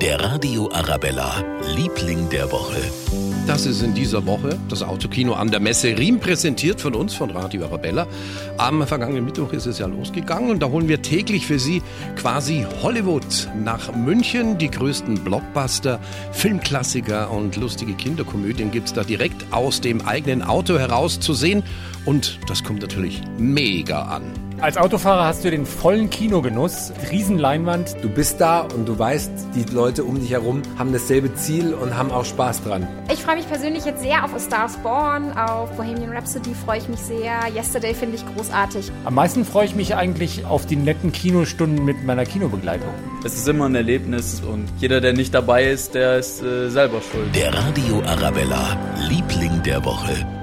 Der Radio Arabella, Liebling der Woche. Das ist in dieser Woche das Autokino an der Messe Riem, präsentiert von uns, von Radio Arabella. Am vergangenen Mittwoch ist es ja losgegangen und da holen wir täglich für Sie quasi Hollywood nach München. Die größten Blockbuster, Filmklassiker und lustige Kinderkomödien gibt's da direkt aus dem eigenen Auto heraus zu sehen. Und das kommt natürlich mega an. Als Autofahrer hast du den vollen Kinogenuss, Riesenleinwand. Du bist da und du weißt, die Leute um dich herum haben dasselbe Ziel und haben auch Spaß dran. Ich freue mich persönlich jetzt sehr auf A Star is Born, auf Bohemian Rhapsody freue ich mich sehr. Yesterday finde ich großartig. Am meisten freue ich mich eigentlich auf die netten Kinostunden mit meiner Kinobegleitung. Es ist immer ein Erlebnis und jeder, der nicht dabei ist, der ist äh, selber schuld. Der Radio Arabella, Liebling der Woche.